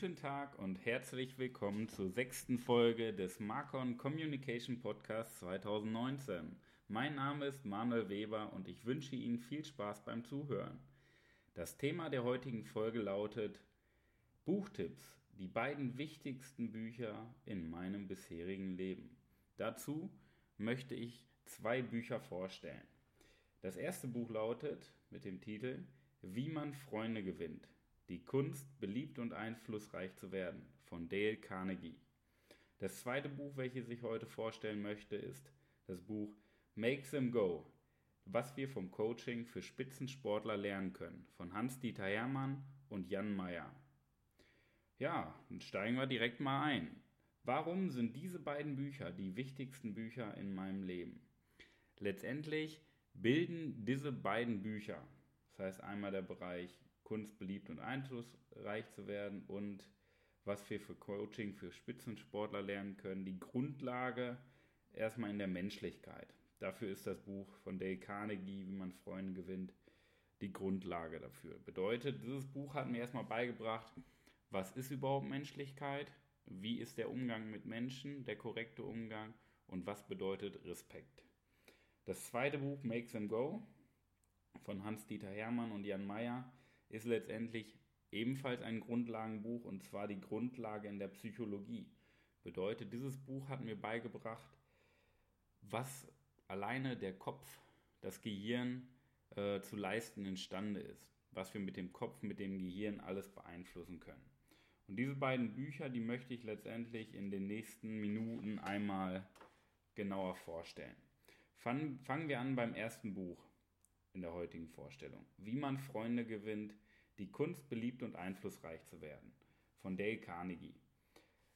Guten Tag und herzlich willkommen zur sechsten Folge des Marcon Communication Podcast 2019. Mein Name ist Manuel Weber und ich wünsche Ihnen viel Spaß beim Zuhören. Das Thema der heutigen Folge lautet Buchtipps, die beiden wichtigsten Bücher in meinem bisherigen Leben. Dazu möchte ich zwei Bücher vorstellen. Das erste Buch lautet mit dem Titel Wie man Freunde gewinnt die Kunst, beliebt und einflussreich zu werden von Dale Carnegie. Das zweite Buch, welches ich heute vorstellen möchte, ist das Buch Make Them Go, was wir vom Coaching für Spitzensportler lernen können von Hans-Dieter Hermann und Jan Meyer. Ja, dann steigen wir direkt mal ein. Warum sind diese beiden Bücher die wichtigsten Bücher in meinem Leben? Letztendlich bilden diese beiden Bücher, das heißt einmal der Bereich Kunst beliebt und einflussreich zu werden und was wir für Coaching für Spitzensportler lernen können. Die Grundlage erstmal in der Menschlichkeit. Dafür ist das Buch von Dale Carnegie, wie man Freunde gewinnt, die Grundlage dafür. Bedeutet, dieses Buch hat mir erstmal beigebracht, was ist überhaupt Menschlichkeit, wie ist der Umgang mit Menschen, der korrekte Umgang und was bedeutet Respekt. Das zweite Buch, Make Them Go, von Hans-Dieter Hermann und Jan Meyer, ist letztendlich ebenfalls ein Grundlagenbuch und zwar die Grundlage in der Psychologie. Bedeutet, dieses Buch hat mir beigebracht, was alleine der Kopf, das Gehirn äh, zu leisten imstande ist, was wir mit dem Kopf, mit dem Gehirn alles beeinflussen können. Und diese beiden Bücher, die möchte ich letztendlich in den nächsten Minuten einmal genauer vorstellen. Fangen, fangen wir an beim ersten Buch in der heutigen Vorstellung. Wie man Freunde gewinnt, die Kunst beliebt und einflussreich zu werden. Von Dale Carnegie.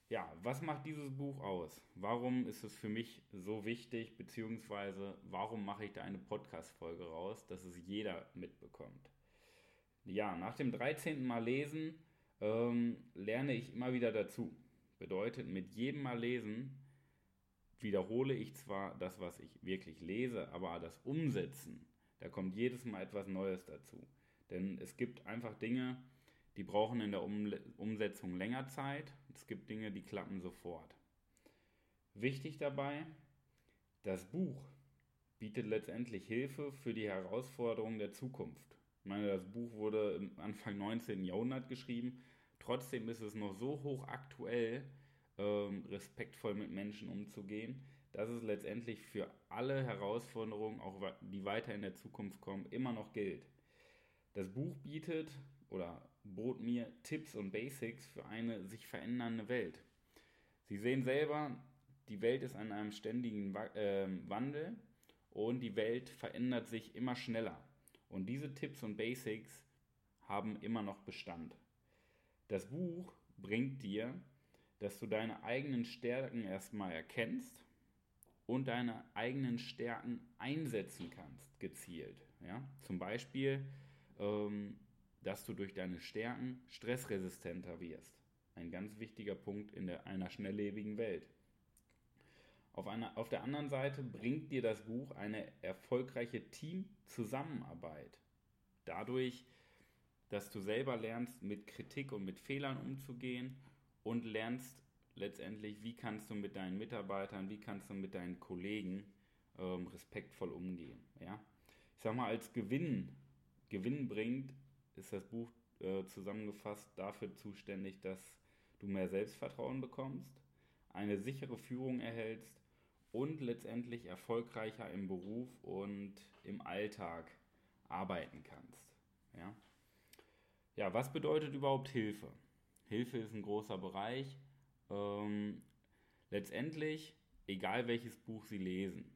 Ja, was macht dieses Buch aus? Warum ist es für mich so wichtig, beziehungsweise warum mache ich da eine Podcast-Folge raus, dass es jeder mitbekommt? Ja, nach dem 13. Mal lesen ähm, lerne ich immer wieder dazu. Bedeutet, mit jedem Mal lesen wiederhole ich zwar das, was ich wirklich lese, aber das Umsetzen da kommt jedes Mal etwas Neues dazu. Denn es gibt einfach Dinge, die brauchen in der um Umsetzung länger Zeit. Es gibt Dinge, die klappen sofort. Wichtig dabei, das Buch bietet letztendlich Hilfe für die Herausforderungen der Zukunft. Ich meine, das Buch wurde im Anfang 19. Jahrhundert geschrieben. Trotzdem ist es noch so hoch aktuell, ähm, respektvoll mit Menschen umzugehen, dass es letztendlich für alle Herausforderungen, auch die weiter in der Zukunft kommen, immer noch gilt. Das Buch bietet oder bot mir Tipps und Basics für eine sich verändernde Welt. Sie sehen selber, die Welt ist an einem ständigen ähm, Wandel und die Welt verändert sich immer schneller. Und diese Tipps und Basics haben immer noch Bestand. Das Buch bringt dir, dass du deine eigenen Stärken erstmal erkennst und deine eigenen Stärken einsetzen kannst, gezielt. Ja? Zum Beispiel, ähm, dass du durch deine Stärken stressresistenter wirst. Ein ganz wichtiger Punkt in der, einer schnelllebigen Welt. Auf, einer, auf der anderen Seite bringt dir das Buch eine erfolgreiche Teamzusammenarbeit. Dadurch, dass du selber lernst, mit Kritik und mit Fehlern umzugehen und lernst letztendlich, wie kannst du mit deinen Mitarbeitern, wie kannst du mit deinen Kollegen ähm, respektvoll umgehen. Ja? Ich sag mal, als Gewinn, Gewinn bringt, ist das Buch äh, zusammengefasst dafür zuständig, dass du mehr Selbstvertrauen bekommst, eine sichere Führung erhältst und letztendlich erfolgreicher im Beruf und im Alltag arbeiten kannst. Ja, ja was bedeutet überhaupt Hilfe? Hilfe ist ein großer Bereich. Ähm, letztendlich, egal welches Buch Sie lesen,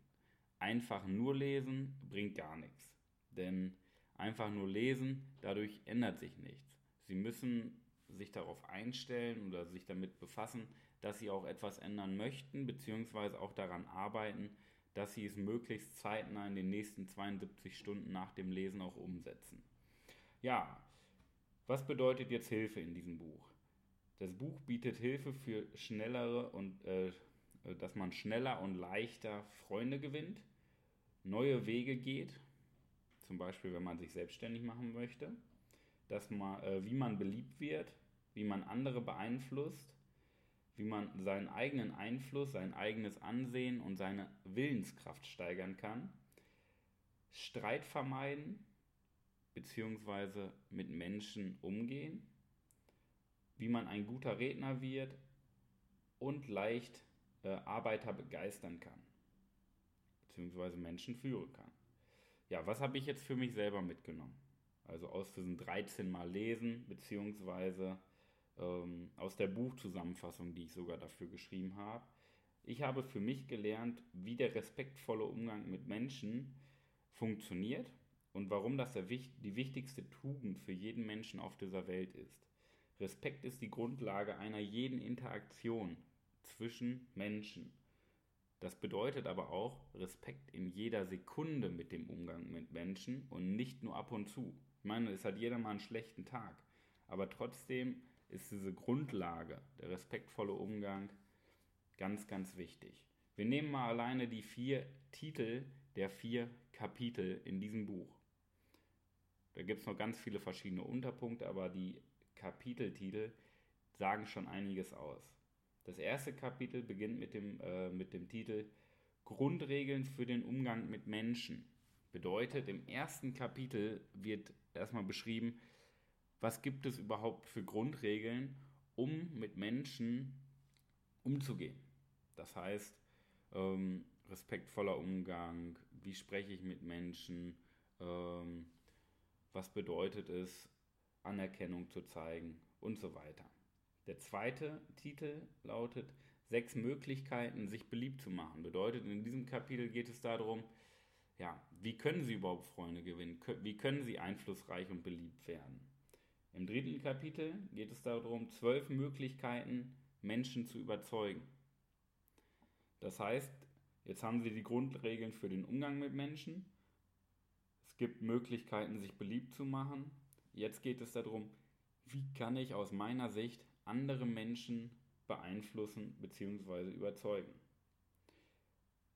einfach nur lesen bringt gar nichts. Denn einfach nur lesen, dadurch ändert sich nichts. Sie müssen sich darauf einstellen oder sich damit befassen, dass Sie auch etwas ändern möchten, beziehungsweise auch daran arbeiten, dass Sie es möglichst zeitnah in den nächsten 72 Stunden nach dem Lesen auch umsetzen. Ja, was bedeutet jetzt Hilfe in diesem Buch? Das Buch bietet Hilfe für schnellere und äh, dass man schneller und leichter Freunde gewinnt, neue Wege geht, zum Beispiel wenn man sich selbstständig machen möchte, dass man, äh, wie man beliebt wird, wie man andere beeinflusst, wie man seinen eigenen Einfluss, sein eigenes Ansehen und seine Willenskraft steigern kann, Streit vermeiden bzw. mit Menschen umgehen, wie man ein guter Redner wird und leicht äh, Arbeiter begeistern kann bzw. Menschen führen kann. Ja, was habe ich jetzt für mich selber mitgenommen? Also aus diesen 13 Mal lesen bzw ähm, aus der Buchzusammenfassung, die ich sogar dafür geschrieben habe. Ich habe für mich gelernt, wie der respektvolle Umgang mit Menschen funktioniert und warum das die wichtigste Tugend für jeden Menschen auf dieser Welt ist. Respekt ist die Grundlage einer jeden Interaktion zwischen Menschen. Das bedeutet aber auch Respekt in jeder Sekunde mit dem Umgang mit Menschen und nicht nur ab und zu. Ich meine, es hat jeder mal einen schlechten Tag, aber trotzdem ist diese Grundlage, der respektvolle Umgang, ganz, ganz wichtig. Wir nehmen mal alleine die vier Titel der vier Kapitel in diesem Buch. Da gibt es noch ganz viele verschiedene Unterpunkte, aber die Kapiteltitel sagen schon einiges aus. Das erste Kapitel beginnt mit dem, äh, mit dem Titel Grundregeln für den Umgang mit Menschen. Bedeutet, im ersten Kapitel wird erstmal beschrieben, was gibt es überhaupt für Grundregeln, um mit Menschen umzugehen. Das heißt, ähm, respektvoller Umgang, wie spreche ich mit Menschen, ähm, was bedeutet es, Anerkennung zu zeigen und so weiter. Der zweite Titel lautet Sechs Möglichkeiten, sich beliebt zu machen. Bedeutet, in diesem Kapitel geht es darum, ja, wie können Sie überhaupt Freunde gewinnen? Wie können Sie einflussreich und beliebt werden? Im dritten Kapitel geht es darum, zwölf Möglichkeiten, Menschen zu überzeugen. Das heißt, jetzt haben Sie die Grundregeln für den Umgang mit Menschen. Es gibt Möglichkeiten, sich beliebt zu machen. Jetzt geht es darum, wie kann ich aus meiner Sicht andere Menschen beeinflussen bzw. überzeugen.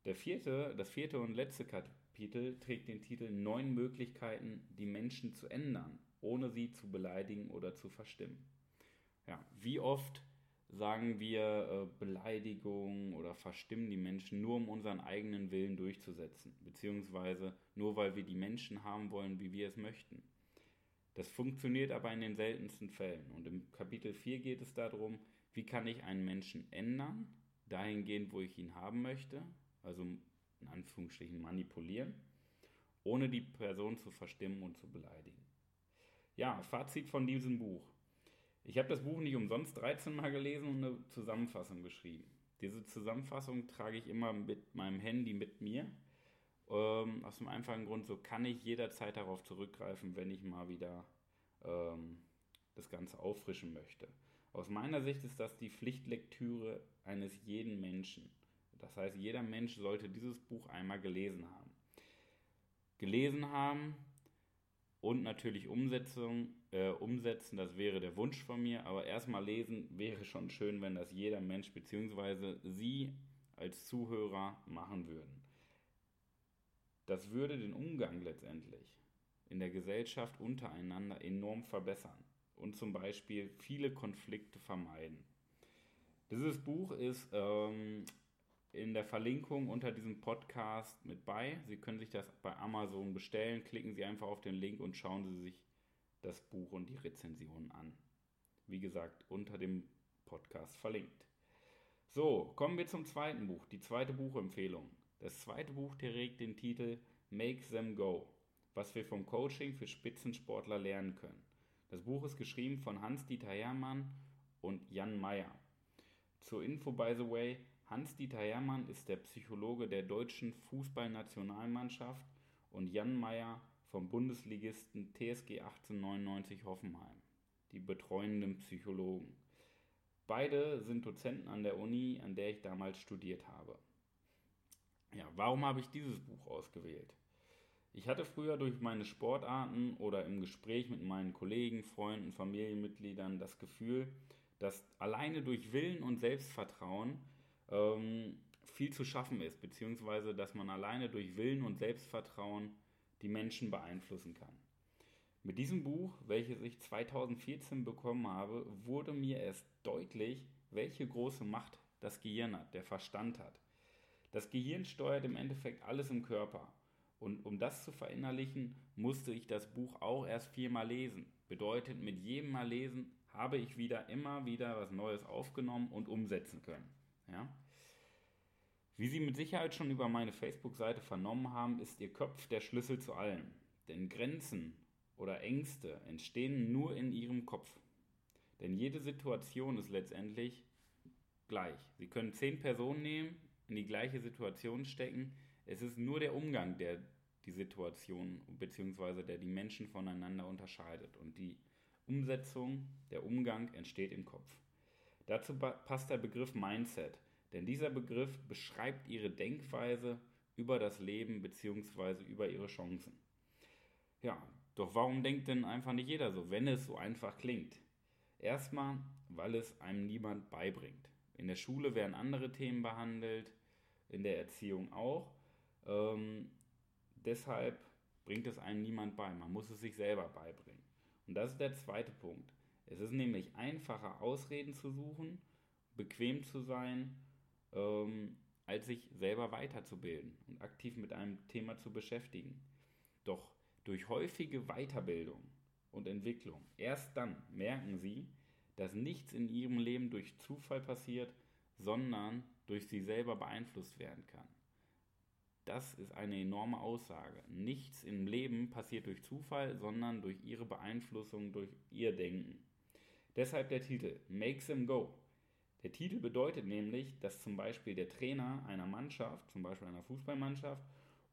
Der vierte, das vierte und letzte Kapitel trägt den Titel Neun Möglichkeiten, die Menschen zu ändern ohne sie zu beleidigen oder zu verstimmen. Ja, wie oft sagen wir äh, Beleidigungen oder verstimmen die Menschen nur um unseren eigenen Willen durchzusetzen, beziehungsweise nur weil wir die Menschen haben wollen, wie wir es möchten. Das funktioniert aber in den seltensten Fällen. Und im Kapitel 4 geht es darum, wie kann ich einen Menschen ändern, dahingehend, wo ich ihn haben möchte, also in Anführungsstrichen manipulieren, ohne die Person zu verstimmen und zu beleidigen. Ja, Fazit von diesem Buch. Ich habe das Buch nicht umsonst 13 Mal gelesen und eine Zusammenfassung geschrieben. Diese Zusammenfassung trage ich immer mit meinem Handy mit mir. Ähm, aus dem einfachen Grund, so kann ich jederzeit darauf zurückgreifen, wenn ich mal wieder ähm, das Ganze auffrischen möchte. Aus meiner Sicht ist das die Pflichtlektüre eines jeden Menschen. Das heißt, jeder Mensch sollte dieses Buch einmal gelesen haben. Gelesen haben, und natürlich Umsetzung, äh, umsetzen, das wäre der Wunsch von mir, aber erstmal lesen wäre schon schön, wenn das jeder Mensch bzw. Sie als Zuhörer machen würden. Das würde den Umgang letztendlich in der Gesellschaft untereinander enorm verbessern und zum Beispiel viele Konflikte vermeiden. Dieses Buch ist ähm, in der Verlinkung unter diesem Podcast mit bei. Sie können sich das bei Amazon bestellen. Klicken Sie einfach auf den Link und schauen Sie sich das Buch und die Rezension an. Wie gesagt, unter dem Podcast verlinkt. So, kommen wir zum zweiten Buch, die zweite Buchempfehlung. Das zweite Buch trägt den Titel Make Them Go, was wir vom Coaching für Spitzensportler lernen können. Das Buch ist geschrieben von Hans-Dieter Hermann und Jan Meyer. Zur Info, by the way, Hans-Dieter Hermann ist der Psychologe der deutschen Fußballnationalmannschaft und Jan Meyer vom Bundesligisten TSG 1899 Hoffenheim, die betreuenden Psychologen. Beide sind Dozenten an der Uni, an der ich damals studiert habe. Ja, warum habe ich dieses Buch ausgewählt? Ich hatte früher durch meine Sportarten oder im Gespräch mit meinen Kollegen, Freunden, Familienmitgliedern das Gefühl, dass alleine durch Willen und Selbstvertrauen ähm, viel zu schaffen ist, beziehungsweise dass man alleine durch Willen und Selbstvertrauen die Menschen beeinflussen kann. Mit diesem Buch, welches ich 2014 bekommen habe, wurde mir erst deutlich, welche große Macht das Gehirn hat, der Verstand hat. Das Gehirn steuert im Endeffekt alles im Körper. Und um das zu verinnerlichen, musste ich das Buch auch erst viermal lesen. Bedeutet, mit jedem Mal lesen habe ich wieder immer wieder was Neues aufgenommen und umsetzen können. Ja? Wie Sie mit Sicherheit schon über meine Facebook-Seite vernommen haben, ist Ihr Kopf der Schlüssel zu allem. Denn Grenzen oder Ängste entstehen nur in Ihrem Kopf. Denn jede Situation ist letztendlich gleich. Sie können zehn Personen nehmen, in die gleiche Situation stecken. Es ist nur der Umgang, der die Situation bzw. der die Menschen voneinander unterscheidet. Und die Umsetzung, der Umgang entsteht im Kopf. Dazu passt der Begriff Mindset, denn dieser Begriff beschreibt ihre Denkweise über das Leben bzw. über ihre Chancen. Ja, doch warum denkt denn einfach nicht jeder so, wenn es so einfach klingt? Erstmal, weil es einem niemand beibringt. In der Schule werden andere Themen behandelt, in der Erziehung auch. Ähm, deshalb bringt es einem niemand bei. Man muss es sich selber beibringen. Und das ist der zweite Punkt. Es ist nämlich einfacher, Ausreden zu suchen, bequem zu sein, ähm, als sich selber weiterzubilden und aktiv mit einem Thema zu beschäftigen. Doch durch häufige Weiterbildung und Entwicklung, erst dann merken Sie, dass nichts in Ihrem Leben durch Zufall passiert, sondern durch Sie selber beeinflusst werden kann. Das ist eine enorme Aussage. Nichts im Leben passiert durch Zufall, sondern durch ihre Beeinflussung, durch ihr Denken. Deshalb der Titel Make them go. Der Titel bedeutet nämlich, dass zum Beispiel der Trainer einer Mannschaft, zum Beispiel einer Fußballmannschaft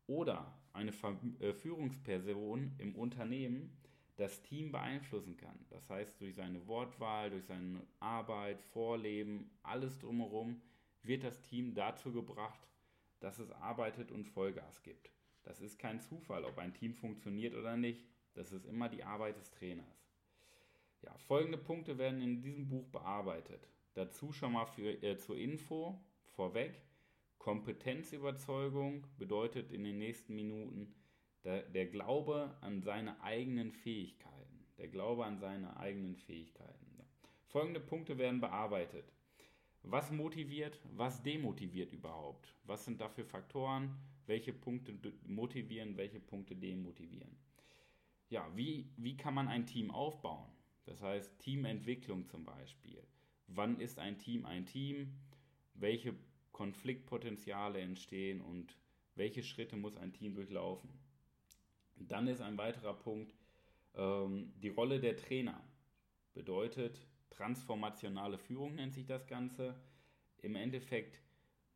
oder eine äh, Führungsperson im Unternehmen das Team beeinflussen kann. Das heißt, durch seine Wortwahl, durch seine Arbeit, Vorleben, alles drumherum wird das Team dazu gebracht, dass es arbeitet und Vollgas gibt. Das ist kein Zufall, ob ein Team funktioniert oder nicht. Das ist immer die Arbeit des Trainers. Ja, folgende Punkte werden in diesem Buch bearbeitet. Dazu schon mal für, äh, zur Info vorweg. Kompetenzüberzeugung bedeutet in den nächsten Minuten der, der Glaube an seine eigenen Fähigkeiten. Der Glaube an seine eigenen Fähigkeiten. Ja. Folgende Punkte werden bearbeitet. Was motiviert, was demotiviert überhaupt? Was sind dafür Faktoren? Welche Punkte motivieren, welche Punkte demotivieren? Ja, wie, wie kann man ein Team aufbauen? Das heißt Teamentwicklung zum Beispiel. Wann ist ein Team ein Team? Welche Konfliktpotenziale entstehen und welche Schritte muss ein Team durchlaufen? Dann ist ein weiterer Punkt ähm, die Rolle der Trainer. Bedeutet, transformationale Führung nennt sich das Ganze. Im Endeffekt,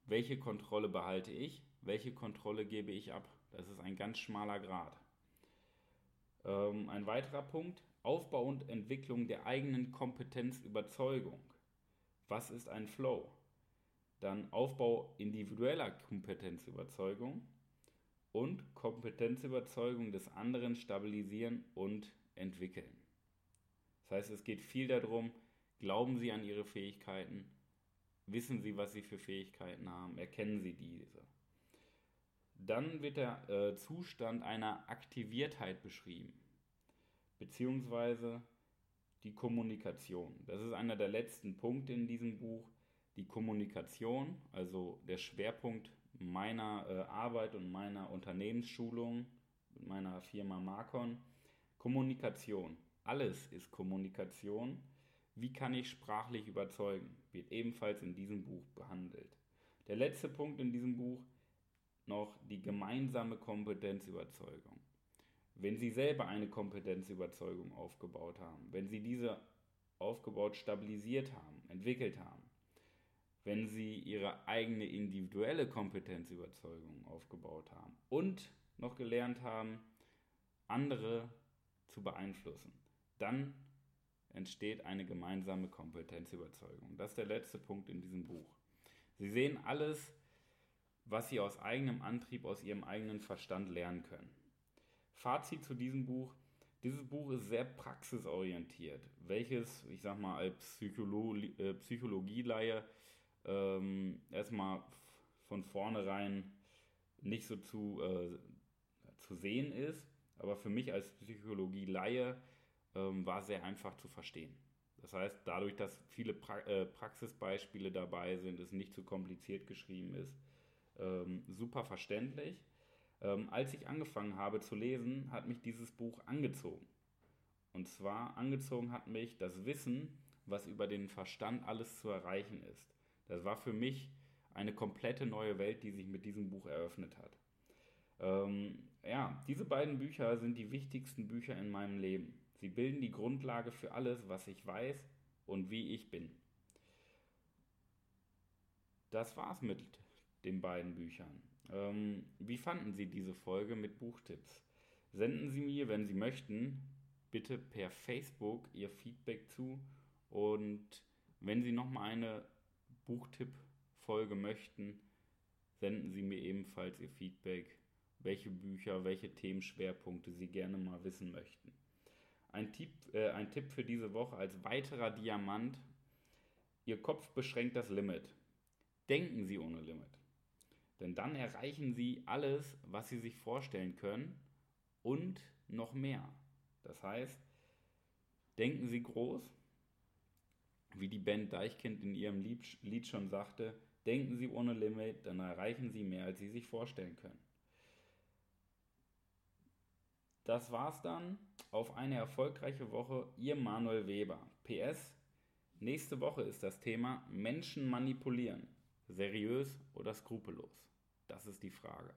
welche Kontrolle behalte ich, welche Kontrolle gebe ich ab. Das ist ein ganz schmaler Grad. Ähm, ein weiterer Punkt, Aufbau und Entwicklung der eigenen Kompetenzüberzeugung. Was ist ein Flow? Dann Aufbau individueller Kompetenzüberzeugung und Kompetenzüberzeugung des anderen stabilisieren und entwickeln. Das heißt, es geht viel darum, Glauben Sie an Ihre Fähigkeiten? Wissen Sie, was Sie für Fähigkeiten haben? Erkennen Sie diese? Dann wird der äh, Zustand einer Aktiviertheit beschrieben, beziehungsweise die Kommunikation. Das ist einer der letzten Punkte in diesem Buch. Die Kommunikation, also der Schwerpunkt meiner äh, Arbeit und meiner Unternehmensschulung mit meiner Firma Marcon. Kommunikation. Alles ist Kommunikation wie kann ich sprachlich überzeugen? Wird ebenfalls in diesem Buch behandelt. Der letzte Punkt in diesem Buch noch die gemeinsame Kompetenzüberzeugung. Wenn Sie selber eine Kompetenzüberzeugung aufgebaut haben, wenn Sie diese aufgebaut stabilisiert haben, entwickelt haben, wenn Sie Ihre eigene individuelle Kompetenzüberzeugung aufgebaut haben und noch gelernt haben, andere zu beeinflussen, dann entsteht eine gemeinsame Kompetenzüberzeugung. Das ist der letzte Punkt in diesem Buch. Sie sehen alles, was Sie aus eigenem Antrieb, aus Ihrem eigenen Verstand lernen können. Fazit zu diesem Buch. Dieses Buch ist sehr praxisorientiert, welches, ich sag mal, als Psycholo äh, Psychologieleihe ähm, erstmal von vornherein nicht so zu, äh, zu sehen ist. aber für mich als Psychologie-Laie ähm, war sehr einfach zu verstehen. Das heißt, dadurch, dass viele pra äh, Praxisbeispiele dabei sind, es nicht zu kompliziert geschrieben ist, ähm, super verständlich. Ähm, als ich angefangen habe zu lesen, hat mich dieses Buch angezogen. Und zwar angezogen hat mich das Wissen, was über den Verstand alles zu erreichen ist. Das war für mich eine komplette neue Welt, die sich mit diesem Buch eröffnet hat. Ähm, ja, diese beiden Bücher sind die wichtigsten Bücher in meinem Leben. Sie bilden die Grundlage für alles, was ich weiß und wie ich bin. Das war's mit den beiden Büchern. Ähm, wie fanden Sie diese Folge mit Buchtipps? Senden Sie mir, wenn Sie möchten, bitte per Facebook Ihr Feedback zu und wenn Sie nochmal eine Buchtipp-Folge möchten, senden Sie mir ebenfalls Ihr Feedback, welche Bücher, welche Themenschwerpunkte Sie gerne mal wissen möchten. Ein Tipp, äh, ein Tipp für diese Woche als weiterer Diamant. Ihr Kopf beschränkt das Limit. Denken Sie ohne Limit. Denn dann erreichen Sie alles, was Sie sich vorstellen können und noch mehr. Das heißt, denken Sie groß, wie die Band Deichkind in ihrem Lied schon sagte, denken Sie ohne Limit, dann erreichen Sie mehr, als Sie sich vorstellen können. Das war's dann. Auf eine erfolgreiche Woche. Ihr Manuel Weber. PS. Nächste Woche ist das Thema Menschen manipulieren. Seriös oder skrupellos? Das ist die Frage.